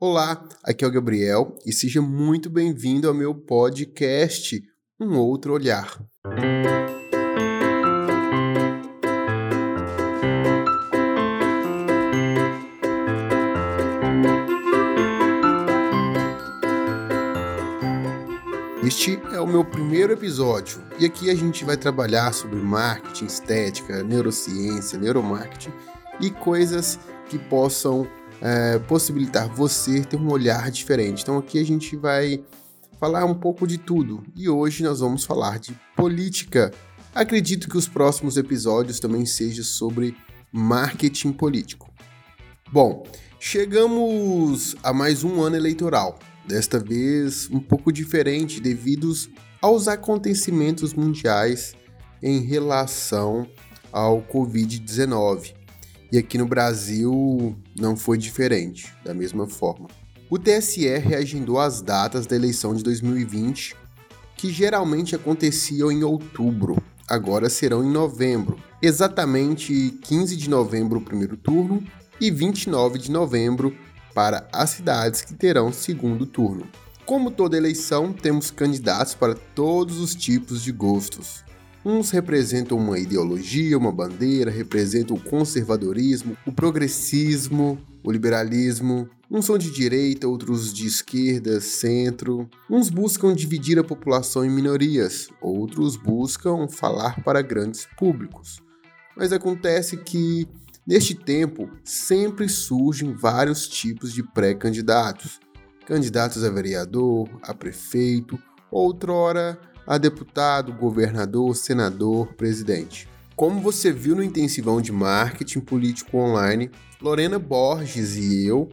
Olá, aqui é o Gabriel e seja muito bem-vindo ao meu podcast Um Outro Olhar. Este é o meu primeiro episódio e aqui a gente vai trabalhar sobre marketing, estética, neurociência, neuromarketing e coisas que possam é, possibilitar você ter um olhar diferente. Então aqui a gente vai falar um pouco de tudo e hoje nós vamos falar de política. Acredito que os próximos episódios também sejam sobre marketing político. Bom, chegamos a mais um ano eleitoral desta vez um pouco diferente devido aos acontecimentos mundiais em relação ao Covid-19. E aqui no Brasil não foi diferente, da mesma forma. O TSE reagendou as datas da eleição de 2020, que geralmente aconteciam em outubro, agora serão em novembro. Exatamente 15 de novembro o primeiro turno e 29 de novembro para as cidades que terão segundo turno. Como toda eleição, temos candidatos para todos os tipos de gostos. Uns representam uma ideologia, uma bandeira, representam o conservadorismo, o progressismo, o liberalismo. Uns são de direita, outros de esquerda, centro. Uns buscam dividir a população em minorias, outros buscam falar para grandes públicos. Mas acontece que Neste tempo, sempre surgem vários tipos de pré-candidatos. Candidatos a vereador, a prefeito, outrora a deputado, governador, senador, presidente. Como você viu no intensivão de marketing político online, Lorena Borges e eu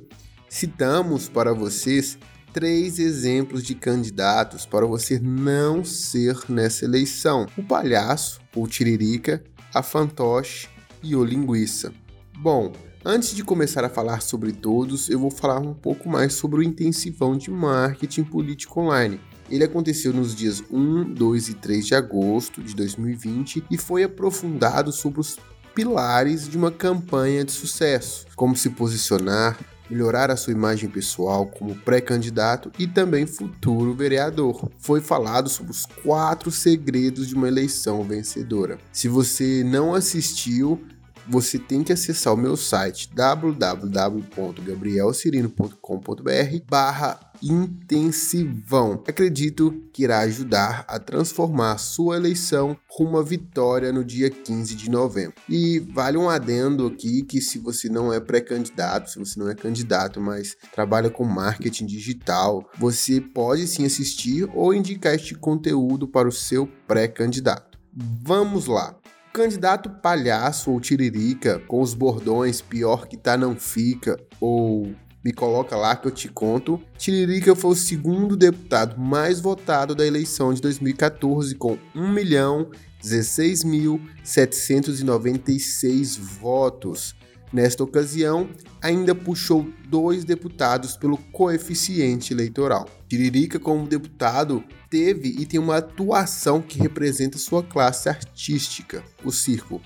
citamos para vocês três exemplos de candidatos para você não ser nessa eleição: o palhaço, o tiririca, a fantoche e o linguiça. Bom, antes de começar a falar sobre todos, eu vou falar um pouco mais sobre o intensivão de marketing político online. Ele aconteceu nos dias 1, 2 e 3 de agosto de 2020 e foi aprofundado sobre os pilares de uma campanha de sucesso, como se posicionar, melhorar a sua imagem pessoal como pré-candidato e também futuro vereador. Foi falado sobre os quatro segredos de uma eleição vencedora. Se você não assistiu, você tem que acessar o meu site www.gabrielcirino.com.br barra intensivão. Acredito que irá ajudar a transformar a sua eleição rumo à vitória no dia 15 de novembro. E vale um adendo aqui que se você não é pré-candidato, se você não é candidato, mas trabalha com marketing digital, você pode sim assistir ou indicar este conteúdo para o seu pré-candidato. Vamos lá! Candidato palhaço ou tiririca com os bordões pior que tá não fica ou me coloca lá que eu te conto. Tiririca foi o segundo deputado mais votado da eleição de 2014 com 1 milhão 16.796 votos. Nesta ocasião, ainda puxou dois deputados pelo coeficiente eleitoral. Tiririca, como deputado, teve e tem uma atuação que representa sua classe artística, o circo.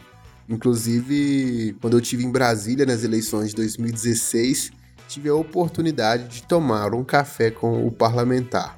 Inclusive, quando eu estive em Brasília nas eleições de 2016, tive a oportunidade de tomar um café com o parlamentar.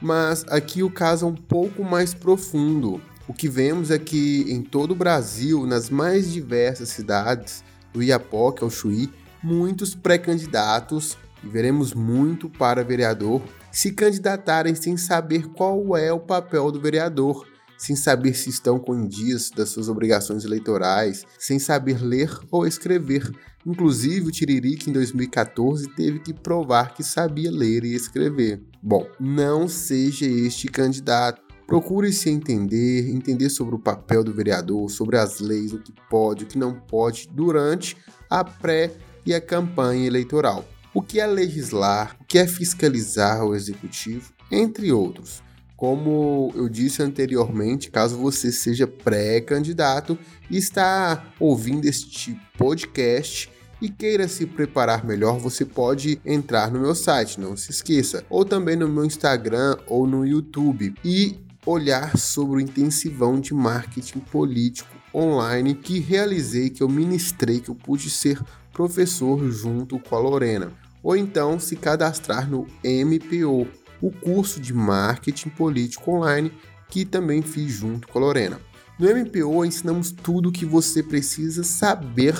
Mas aqui o caso é um pouco mais profundo. O que vemos é que em todo o Brasil, nas mais diversas cidades, do Iapoque ao Chuí, muitos pré-candidatos, e veremos muito para vereador, se candidatarem sem saber qual é o papel do vereador, sem saber se estão com dias das suas obrigações eleitorais, sem saber ler ou escrever. Inclusive, o Tiririca, em 2014, teve que provar que sabia ler e escrever. Bom, não seja este candidato. Procure se entender, entender sobre o papel do vereador, sobre as leis, o que pode, o que não pode durante a pré e a campanha eleitoral. O que é legislar, o que é fiscalizar o executivo, entre outros. Como eu disse anteriormente, caso você seja pré-candidato e está ouvindo este podcast e queira se preparar melhor, você pode entrar no meu site, não se esqueça, ou também no meu Instagram ou no YouTube e olhar sobre o intensivão de marketing político online que realizei, que eu ministrei, que eu pude ser professor junto com a Lorena. Ou então se cadastrar no MPO, o curso de marketing político online que também fiz junto com a Lorena. No MPO ensinamos tudo o que você precisa saber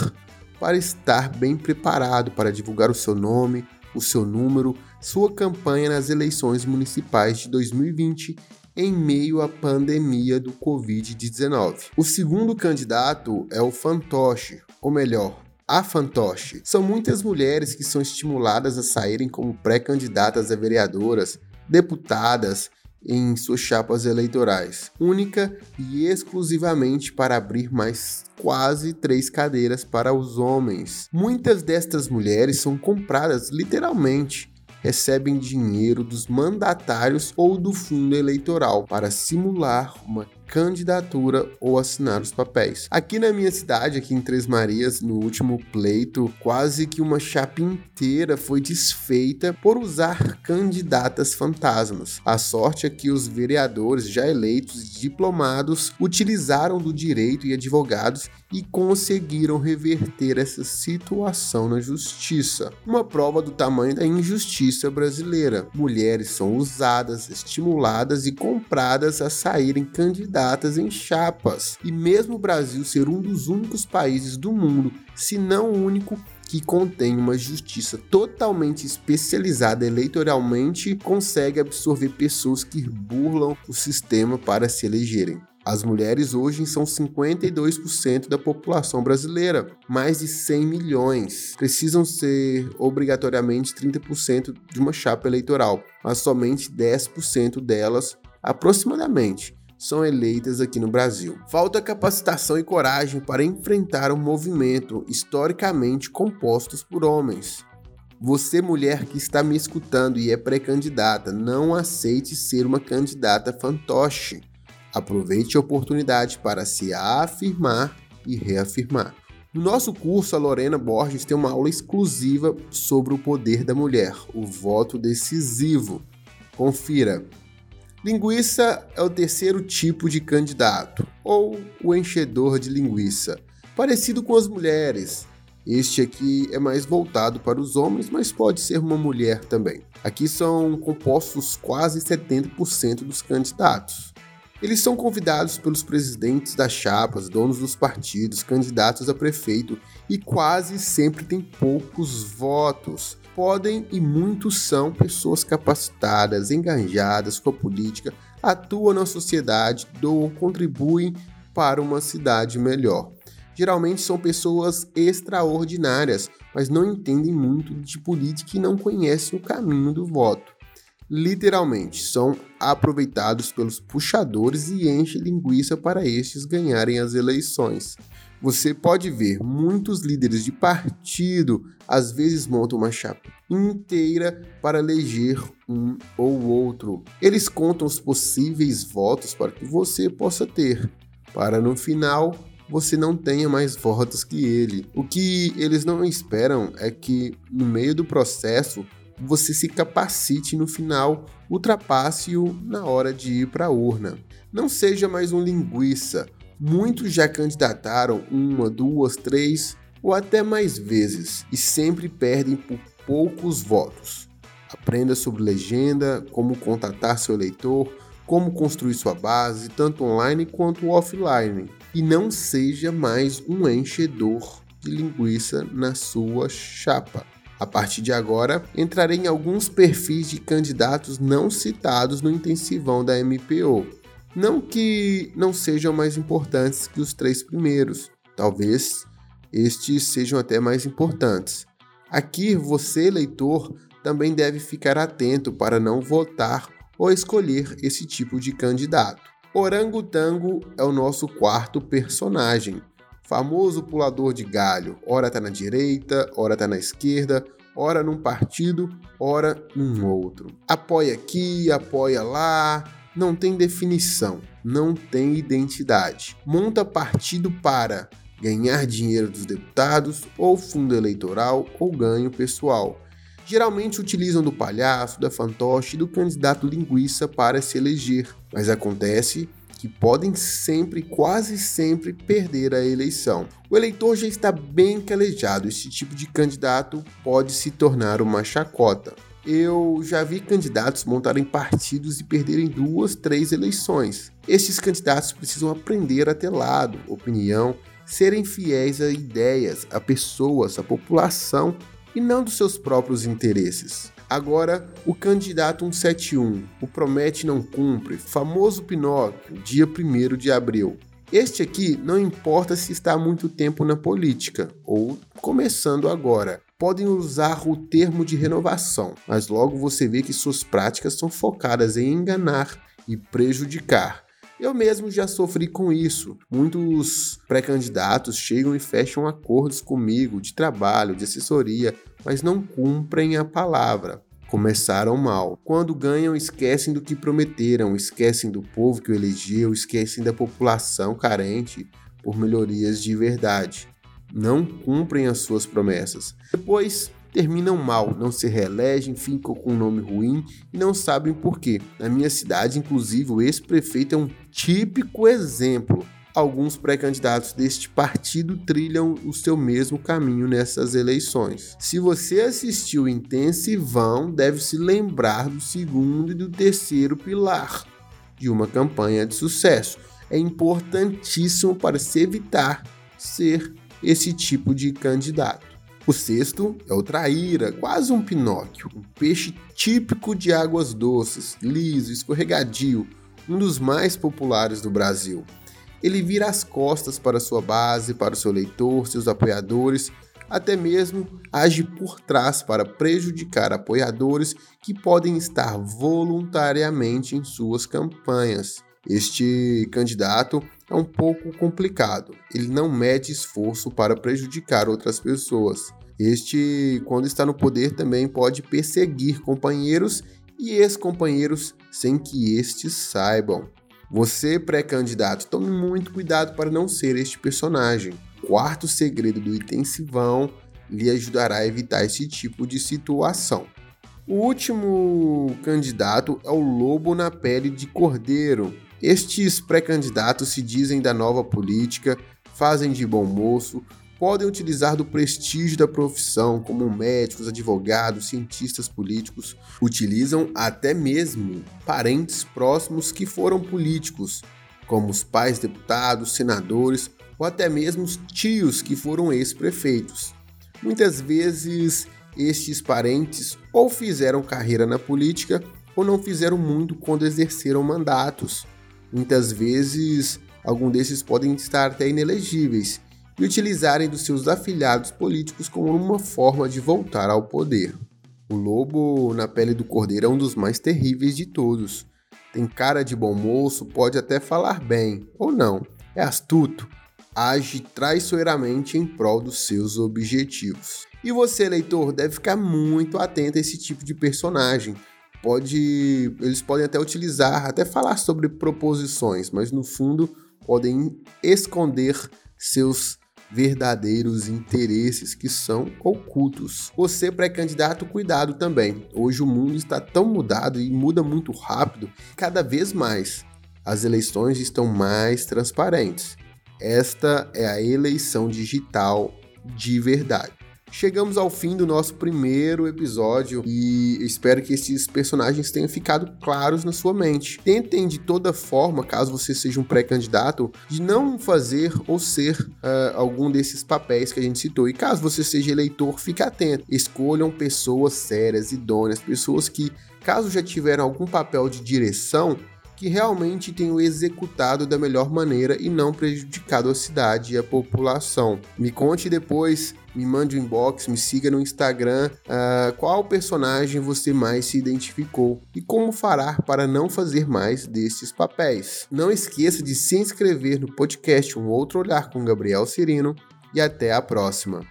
para estar bem preparado para divulgar o seu nome, o seu número, sua campanha nas eleições municipais de 2020 em meio à pandemia do Covid-19. O segundo candidato é o fantoche, ou melhor, a fantoche. São muitas mulheres que são estimuladas a saírem como pré-candidatas a vereadoras, deputadas em suas chapas eleitorais, única e exclusivamente para abrir mais quase três cadeiras para os homens. Muitas destas mulheres são compradas literalmente recebem dinheiro dos mandatários ou do fundo eleitoral para simular uma candidatura ou assinar os papéis. Aqui na minha cidade, aqui em Três Marias, no último pleito, quase que uma chapa inteira foi desfeita por usar candidatas fantasmas. A sorte é que os vereadores já eleitos e diplomados utilizaram do direito e advogados e conseguiram reverter essa situação na justiça. Uma prova do tamanho da injustiça brasileira. Mulheres são usadas, estimuladas e compradas a saírem candidatas em chapas. E mesmo o Brasil ser um dos únicos países do mundo, se não o único, que contém uma justiça totalmente especializada eleitoralmente, consegue absorver pessoas que burlam o sistema para se elegerem. As mulheres hoje são 52% da população brasileira, mais de 100 milhões. Precisam ser obrigatoriamente 30% de uma chapa eleitoral, mas somente 10% delas, aproximadamente, são eleitas aqui no Brasil. Falta capacitação e coragem para enfrentar um movimento historicamente compostos por homens. Você, mulher que está me escutando e é pré-candidata, não aceite ser uma candidata fantoche. Aproveite a oportunidade para se afirmar e reafirmar. No nosso curso, a Lorena Borges tem uma aula exclusiva sobre o poder da mulher, o voto decisivo. Confira! Linguiça é o terceiro tipo de candidato, ou o enchedor de linguiça, parecido com as mulheres. Este aqui é mais voltado para os homens, mas pode ser uma mulher também. Aqui são compostos quase 70% dos candidatos. Eles são convidados pelos presidentes das chapas, donos dos partidos, candidatos a prefeito e quase sempre têm poucos votos podem e muitos são pessoas capacitadas, engajadas com a política, atuam na sociedade, doam, contribuem para uma cidade melhor. Geralmente são pessoas extraordinárias, mas não entendem muito de política e não conhecem o caminho do voto. Literalmente, são aproveitados pelos puxadores e enchem linguiça para estes ganharem as eleições. Você pode ver muitos líderes de partido às vezes montam uma chapa inteira para eleger um ou outro. Eles contam os possíveis votos para que você possa ter, para no final você não tenha mais votos que ele. O que eles não esperam é que no meio do processo você se capacite no final, ultrapasse-o na hora de ir para a urna. Não seja mais um linguiça Muitos já candidataram uma, duas, três ou até mais vezes e sempre perdem por poucos votos. Aprenda sobre legenda, como contatar seu eleitor, como construir sua base, tanto online quanto offline. E não seja mais um enchedor de linguiça na sua chapa. A partir de agora, entrarei em alguns perfis de candidatos não citados no intensivão da MPO não que não sejam mais importantes que os três primeiros, talvez estes sejam até mais importantes. Aqui você, leitor, também deve ficar atento para não votar ou escolher esse tipo de candidato. Orangotango é o nosso quarto personagem, famoso pulador de galho, ora tá na direita, ora tá na esquerda, ora num partido, ora num outro. Apoia aqui, apoia lá, não tem definição, não tem identidade. Monta partido para ganhar dinheiro dos deputados, ou fundo eleitoral, ou ganho pessoal. Geralmente utilizam do palhaço, da fantoche e do candidato linguiça para se eleger, mas acontece que podem sempre, quase sempre, perder a eleição. O eleitor já está bem calejado, este tipo de candidato pode se tornar uma chacota. Eu já vi candidatos montarem partidos e perderem duas, três eleições. Estes candidatos precisam aprender a ter lado, opinião, serem fiéis a ideias, a pessoas, a população e não dos seus próprios interesses. Agora, o candidato 171, o promete não cumpre, famoso Pinóquio, dia 1 de abril. Este aqui não importa se está há muito tempo na política ou começando agora. Podem usar o termo de renovação, mas logo você vê que suas práticas são focadas em enganar e prejudicar. Eu mesmo já sofri com isso. Muitos pré-candidatos chegam e fecham acordos comigo de trabalho, de assessoria, mas não cumprem a palavra. Começaram mal. Quando ganham, esquecem do que prometeram, esquecem do povo que o elegeu, esquecem da população carente por melhorias de verdade. Não cumprem as suas promessas. Depois terminam mal, não se reelegem, ficam com um nome ruim e não sabem por quê. Na minha cidade, inclusive, o ex-prefeito é um típico exemplo. Alguns pré-candidatos deste partido trilham o seu mesmo caminho nessas eleições. Se você assistiu Intensivão, deve se lembrar do segundo e do terceiro pilar de uma campanha de sucesso. É importantíssimo para se evitar ser esse tipo de candidato. O sexto é o traíra, quase um Pinóquio, um peixe típico de águas doces, liso, escorregadio, um dos mais populares do Brasil. Ele vira as costas para sua base, para o seu leitor, seus apoiadores, até mesmo age por trás para prejudicar apoiadores que podem estar voluntariamente em suas campanhas. Este candidato é um pouco complicado. Ele não mede esforço para prejudicar outras pessoas. Este, quando está no poder, também pode perseguir companheiros e ex-companheiros sem que estes saibam. Você, pré-candidato, tome muito cuidado para não ser este personagem. Quarto segredo do intensivão lhe ajudará a evitar esse tipo de situação. O último candidato é o lobo na pele de cordeiro. Estes pré-candidatos se dizem da nova política, fazem de bom moço, podem utilizar do prestígio da profissão, como médicos, advogados, cientistas políticos, utilizam até mesmo parentes próximos que foram políticos, como os pais deputados, senadores ou até mesmo os tios que foram ex-prefeitos. Muitas vezes estes parentes ou fizeram carreira na política ou não fizeram muito quando exerceram mandatos. Muitas vezes, algum desses podem estar até inelegíveis e utilizarem dos seus afiliados políticos como uma forma de voltar ao poder. O lobo na pele do cordeiro é um dos mais terríveis de todos. Tem cara de bom moço, pode até falar bem, ou não. É astuto, age traiçoeiramente em prol dos seus objetivos. E você, leitor, deve ficar muito atento a esse tipo de personagem, pode, eles podem até utilizar, até falar sobre proposições, mas no fundo podem esconder seus verdadeiros interesses que são ocultos. Você pré-candidato, cuidado também. Hoje o mundo está tão mudado e muda muito rápido, cada vez mais. As eleições estão mais transparentes. Esta é a eleição digital de verdade. Chegamos ao fim do nosso primeiro episódio e espero que esses personagens tenham ficado claros na sua mente. Tentem de toda forma, caso você seja um pré-candidato, de não fazer ou ser uh, algum desses papéis que a gente citou. E caso você seja eleitor, fique atento. Escolham pessoas sérias, idôneas, pessoas que, caso já tiveram algum papel de direção, que realmente tenham executado da melhor maneira e não prejudicado a cidade e a população. Me conte depois, me mande um inbox, me siga no Instagram uh, qual personagem você mais se identificou e como fará para não fazer mais desses papéis. Não esqueça de se inscrever no podcast Um Outro Olhar com Gabriel Cirino e até a próxima.